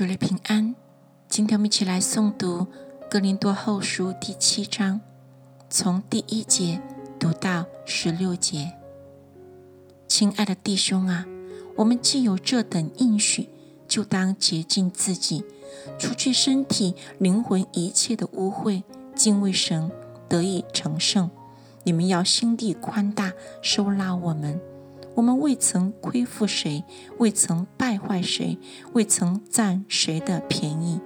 主日平安，今天我们一起来诵读《哥林多后书》第七章，从第一节读到十六节。亲爱的弟兄啊，我们既有这等应许，就当洁净自己，除去身体、灵魂一切的污秽，敬畏神，得以成圣。你们要心地宽大，收纳我们。我们未曾亏负谁，未曾败坏谁，未曾占谁的便宜。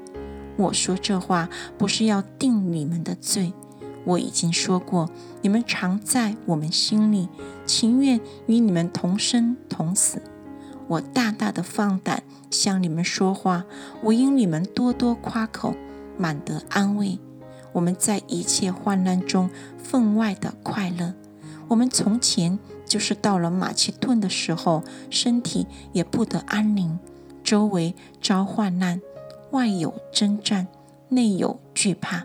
我说这话不是要定你们的罪。我已经说过，你们常在我们心里，情愿与你们同生同死。我大大的放胆向你们说话，我因你们多多夸口，满得安慰。我们在一切患难中分外的快乐。我们从前。就是到了马其顿的时候，身体也不得安宁，周围遭患难，外有征战，内有惧怕。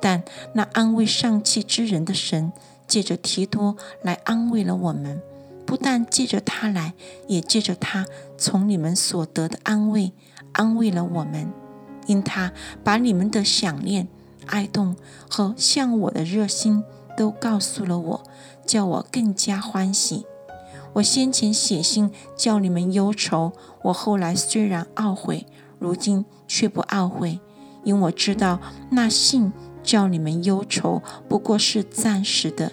但那安慰丧气之人的神，借着提多来安慰了我们。不但借着他来，也借着他从你们所得的安慰，安慰了我们。因他把你们的想念、哀动和向我的热心。都告诉了我，叫我更加欢喜。我先前写信叫你们忧愁，我后来虽然懊悔，如今却不懊悔，因我知道那信叫你们忧愁不过是暂时的。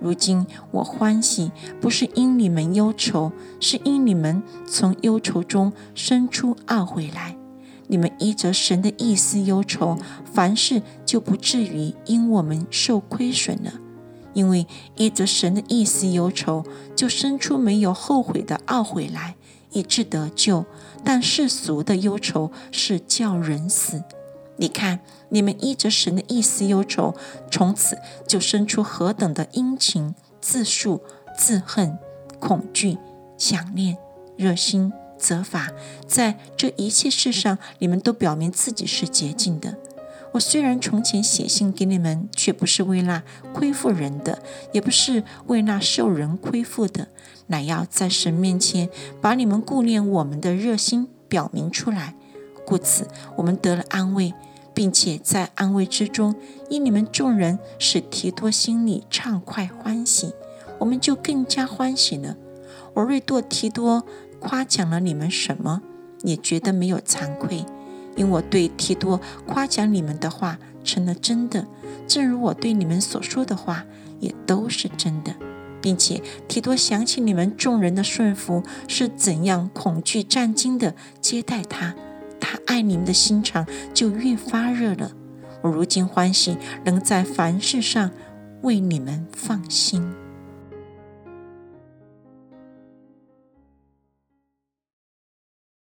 如今我欢喜，不是因你们忧愁，是因你们从忧愁中生出懊悔来。你们依着神的意思忧愁，凡事就不至于因我们受亏损了。因为依着神的意思忧愁，就生出没有后悔的懊悔来，以致得救。但世俗的忧愁是叫人死。你看，你们依着神的意思忧愁，从此就生出何等的殷勤、自述、自恨、恐惧、想念、热心。责罚，在这一切事上，你们都表明自己是洁净的。我虽然从前写信给你们，却不是为那亏负人的，也不是为那受人亏负的，乃要在神面前把你们顾念我们的热心表明出来。故此，我们得了安慰，并且在安慰之中，因你们众人使提多心里畅快欢喜，我们就更加欢喜了。我瑞多提多。夸奖了你们什么，也觉得没有惭愧，因我对提多夸奖你们的话成了真的，正如我对你们所说的话也都是真的，并且提多想起你们众人的顺服是怎样恐惧战惊的接待他，他爱你们的心肠就越发热了。我如今欢喜，能在凡事上为你们放心。